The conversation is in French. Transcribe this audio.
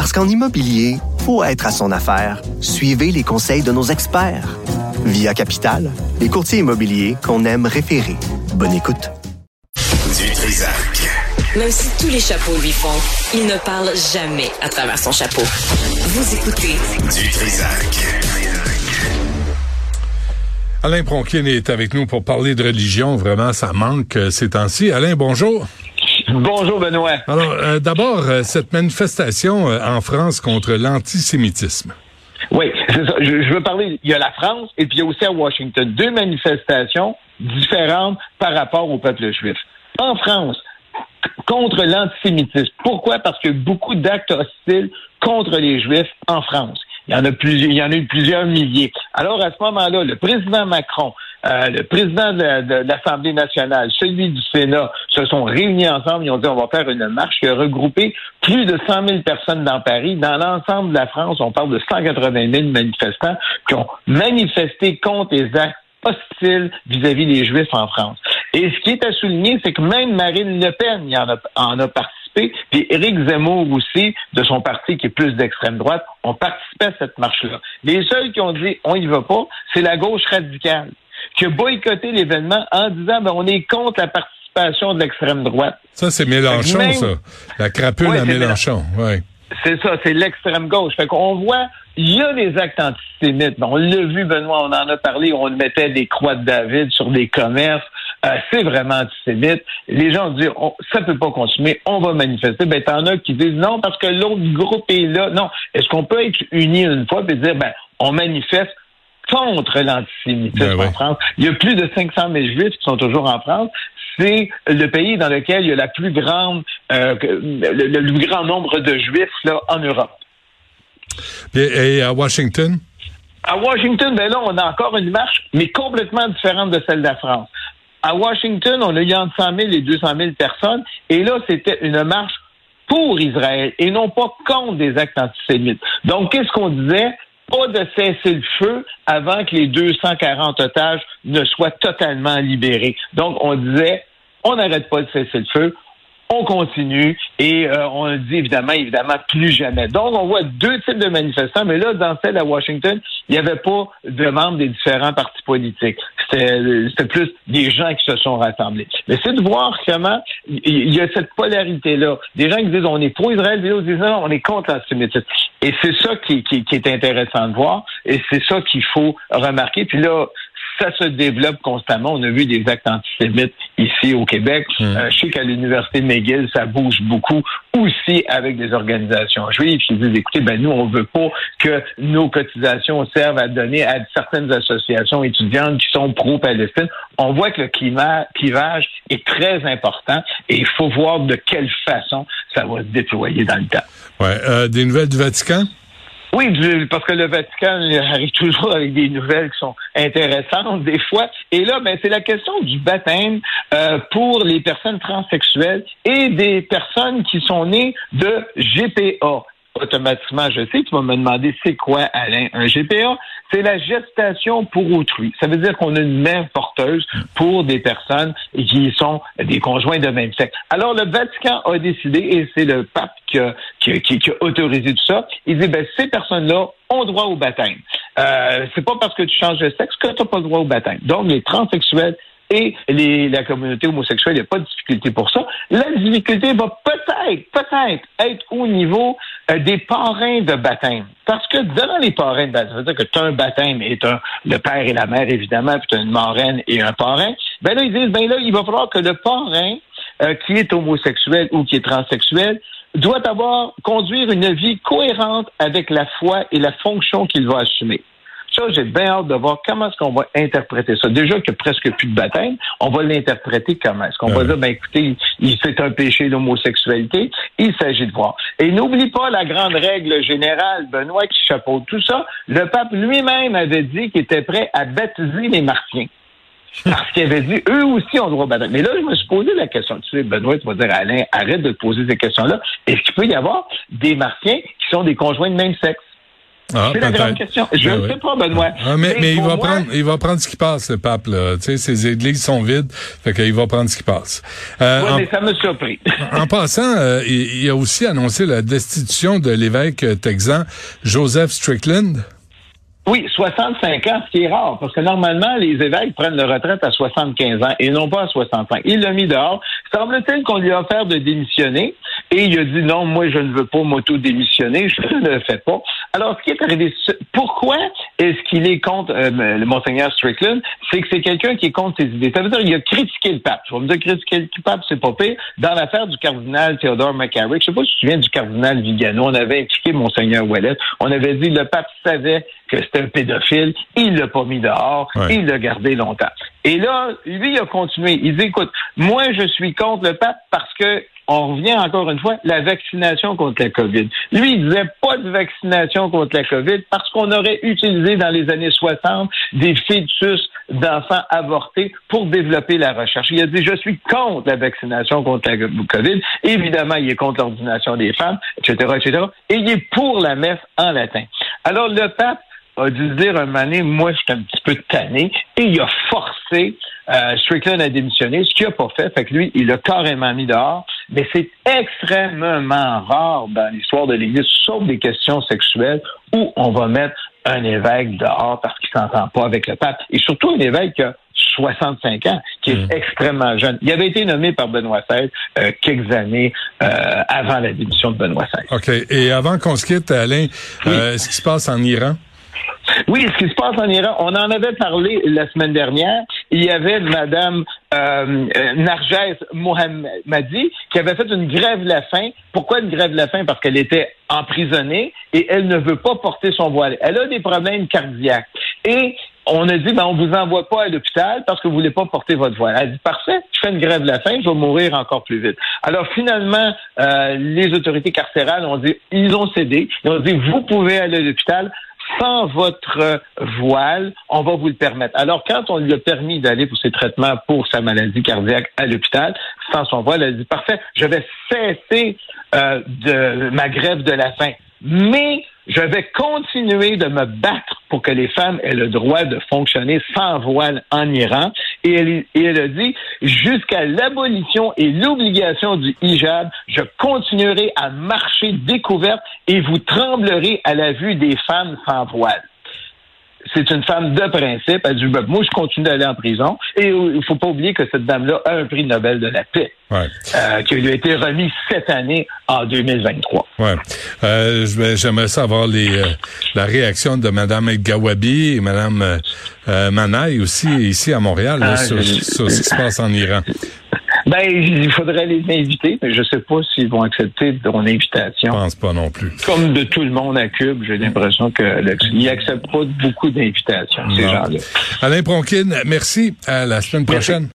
Parce qu'en immobilier, faut être à son affaire. Suivez les conseils de nos experts. Via Capital, les courtiers immobiliers qu'on aime référer. Bonne écoute. Du Trisac. Même si tous les chapeaux lui font, il ne parle jamais à travers son chapeau. Vous écoutez Du Trisac. Alain Bronquin est avec nous pour parler de religion. Vraiment, ça manque euh, ces temps-ci. Alain, bonjour. Bonjour Benoît. Alors, euh, d'abord, euh, cette manifestation euh, en France contre l'antisémitisme. Oui, c'est ça. Je, je veux parler. Il y a la France et puis il y a aussi à Washington deux manifestations différentes par rapport au peuple juif. En France, contre l'antisémitisme. Pourquoi? Parce qu'il y a beaucoup d'actes hostiles contre les Juifs en France. Il y en a plusieurs, il y en a eu plusieurs milliers. Alors, à ce moment-là, le président Macron, euh, le président de, la- de l'Assemblée nationale, celui du Sénat, se sont réunis ensemble. Ils ont dit on va faire une marche qui a regroupé plus de 100 000 personnes dans Paris. Dans l'ensemble de la France, on parle de 180 000 manifestants qui ont manifesté contre les actes hostiles vis-à-vis des Juifs en France. Et ce qui est à souligner, c'est que même Marine Le Pen y en a, en a participé, puis Éric Zemmour aussi, de son parti qui est plus d'extrême droite, ont participé à cette marche-là. Les seuls qui ont dit on y va pas, c'est la gauche radicale, qui a boycotté l'événement en disant ben, on est contre la participation de l'extrême droite. Ça, c'est Mélenchon, Même- ça. La crapule Ouais, à Mélenchon. C'est ça, c'est l'extrême gauche. Fait qu'on voit, il y a des actes antisémites. On l'a vu, Benoît, on en a parlé, on mettait des croix de David sur des commerces. Euh, c'est vraiment antisémite. Les gens disent, on, ça peut pas consommer, on va manifester. Ben, t'en as qui disent non parce que l'autre groupe est là. Non. Est-ce qu'on peut être unis une fois et dire, ben, on manifeste contre l'antisémitisme Ben ouais. en France. Il y a plus de 500 000 juifs qui sont toujours en France. C'est le pays dans lequel il y a la plus grande, euh, le, le plus grand nombre de juifs là, en Europe. Et à Washington? À Washington, ben là, on a encore une marche, mais complètement différente de celle de la France. À Washington, on a eu entre 100 000 et 200 000 personnes, et là, c'était une marche pour Israël et non pas contre des actes antisémites. Donc, qu'est-ce qu'on disait? Pas de cesser le feu avant que les 240 otages ne soient totalement libérés. Donc, on disait, on n'arrête pas de cesser le feu, on continue et euh, on dit évidemment, évidemment, plus jamais. Donc, on voit deux types de manifestants, mais là, dans celle à Washington, il n'y avait pas de membres des différents partis politiques. C'était plus des gens qui se sont rassemblés. Mais c'est de voir comment il y a cette polarité-là. Des gens qui disent on est pro Israël, des autres disent non, on est contre l'antisémitisme. Et c'est ça qui, qui, qui est intéressant de voir et c'est ça qu'il faut remarquer. Puis là, ça se développe constamment. On a vu des actes antisémites ici au Québec. Euh, je sais qu'à l'université de McGill, ça bouge beaucoup aussi avec des organisations juives qui disent écoutez, ben nous, on veut pas que nos cotisations servent à donner à certaines associations étudiantes qui sont pro-Palestine. On voit que le climat, clivage est très important et il faut voir de quelle façon ça va se déployer dans le temps. Ouais. Euh, des nouvelles du Vatican? Oui, parce que le Vatican arrive toujours avec des nouvelles qui sont intéressantes des fois. Et là, ben, c'est la question du baptême euh, pour les personnes transsexuelles et des personnes qui sont nées de GPA. Automatiquement, je sais, tu vas me demander c'est quoi, Alain, un GPA? C'est la gestation pour autrui. Ça veut dire qu'on a une mère porteuse pour des personnes qui sont des conjoints de même sexe. Alors, le Vatican a décidé, et c'est le pape qui a, autorisé tout ça, il dit, ben, ces personnes-là ont droit au baptême. Euh, c'est pas parce que tu changes de sexe que tu n'as pas droit au baptême. Donc, les transsexuels et les, la communauté homosexuelle, il n'y a pas de difficulté pour ça. La difficulté va peut-être, peut-être être au niveau euh, des parrains de baptême. Parce que devant les parrains de baptême, ça veut dire que tu as un baptême et t'as le père et la mère, évidemment, puis tu as une marraine et un parrain. Ben là, ils disent, ben là, il va falloir que le parrain, euh, qui est homosexuel ou qui est transsexuel, doit avoir, conduire une vie cohérente avec la foi et la fonction qu'il va assumer. Ça, j'ai bien hâte de voir comment est-ce qu'on va interpréter ça. Déjà qu'il n'y a presque plus de baptême, on va l'interpréter comment? Est-ce qu'on va dire, ben écoutez, il, c'est un péché d'homosexualité? Il s'agit de voir. Et n'oublie pas la grande règle générale, Benoît, qui chapeaute tout ça. Le pape lui-même avait dit qu'il était prêt à baptiser les martiens. Parce qu'il avait dit, eux aussi ont droit au baptême. Mais là, je me suis posé la question. Tu sais, Benoît, tu vas dire, Alain, arrête de te poser ces questions-là. Est-ce qu'il peut y avoir des martiens qui sont des conjoints de même sexe? Ah, c'est la grande question. Je Ben ne oui. sais pas, Benoît. Ah, mais mais il va moi, prendre il va prendre ce qui passe le pape là. Tu sais ses églises sont vides, fait qu'il va prendre ce qui passe. Euh, en- mais ça me surpris. En passant, euh, il, il a aussi annoncé la destitution de l'évêque texan Joseph Strickland. Oui, 65 ans, ce qui est rare, parce que normalement, les évêques prennent leur retraite à 75 ans et non pas à 65. Il l'a mis dehors. Semble-t-il qu'on lui a offert de démissionner et il a dit non, moi, je ne veux pas m'auto-démissionner, je ne le fais pas. Alors, ce qui est arrivé, pourquoi est-ce qu'il est contre euh, le Monseigneur Strickland? C'est que c'est quelqu'un qui est contre ses idées. Ça veut dire qu'il a critiqué le pape. Tu vas me dire critiquer le pape, c'est pas pire. Dans l'affaire du cardinal Theodore McCarrick, je sais pas si tu te souviens du cardinal Vigano, on avait impliqué Monseigneur Ouellet. On avait dit le pape savait que c'était un pédophile, il l'a pas mis dehors, Ouais. il l'a gardé longtemps. Et là, lui, il a continué. Il dit, écoute, moi, je suis contre le pape parce que on revient encore une fois, la vaccination contre la COVID. Lui, il disait pas de vaccination contre la COVID parce qu'on aurait utilisé dans les années 60 des fœtus d'enfants avortés pour développer la recherche. Il a dit, je suis contre la vaccination contre la COVID. Évidemment, il est contre l'ordination des femmes, etc., etc. Et il est pour la messe en latin. Alors, le pape a dû se dire un moment donné, moi, je suis un petit peu tanné, et il a forcé euh, Strickland à démissionner, ce qu'il n'a pas fait. Fait que lui, il l'a carrément mis dehors. Mais c'est extrêmement rare dans l'histoire de l'Église, sauf des questions sexuelles, où on va mettre un évêque dehors parce qu'il s'entend pas avec le pape. Et surtout un évêque qui a 65 ans, qui est extrêmement jeune. Il avait été nommé par Benoît XVI euh, quelques années euh, avant la démission de Benoît XVI. OK. Et avant qu'on se quitte, Alain, ce qui se passe en Iran? Oui, ce qui se passe en Iran, on en avait parlé la semaine dernière. Il y avait Madame euh, euh, Narges Mohammadi qui avait fait une grève la faim. Pourquoi une grève de la faim? Parce qu'elle était emprisonnée et elle ne veut pas porter son voile. Elle a des problèmes cardiaques. Et on a dit, ben, on vous envoie pas à l'hôpital parce que vous voulez pas porter votre voile. Elle a dit, parfait, je fais une grève de la faim, je vais mourir encore plus vite. Alors, finalement, euh, les autorités carcérales ont dit, ils ont cédé. Ils ont dit, vous pouvez aller à l'hôpital sans votre voile, on va vous le permettre. Alors, quand on lui a permis d'aller pour ses traitements pour sa maladie cardiaque à l'hôpital, sans son voile, elle a dit, parfait, je vais cesser euh, de ma grève de la faim. Mais je vais continuer de me battre pour que les femmes aient le droit de fonctionner sans voile en Iran. Et elle, et a dit, jusqu'à l'abolition et l'obligation du hijab, je continuerai à marcher découverte et vous tremblerez à la vue des femmes sans voile. C'est une femme de principe. Elle dit, ben, moi, je continue d'aller en prison. Et euh, il faut pas oublier que cette dame-là a un prix Nobel de la paix Ouais. euh, qui lui a été remis cette année en 2023. Ouais. Euh, J'aimerais savoir les, euh, la réaction de Mme Gawabi et Mme euh, Manaï aussi ici à Montréal là, Ah, sur ce qui se passe en Iran. Ben, il faudrait les inviter, mais je sais pas s'ils vont accepter ton Je invitation. pense pas non plus. Comme de tout le monde à Cube, j'ai l'impression qu'ils n'acceptent pas beaucoup d'invitations, ces gens-là. Alain Pronkin, merci. À la semaine Merci. prochaine.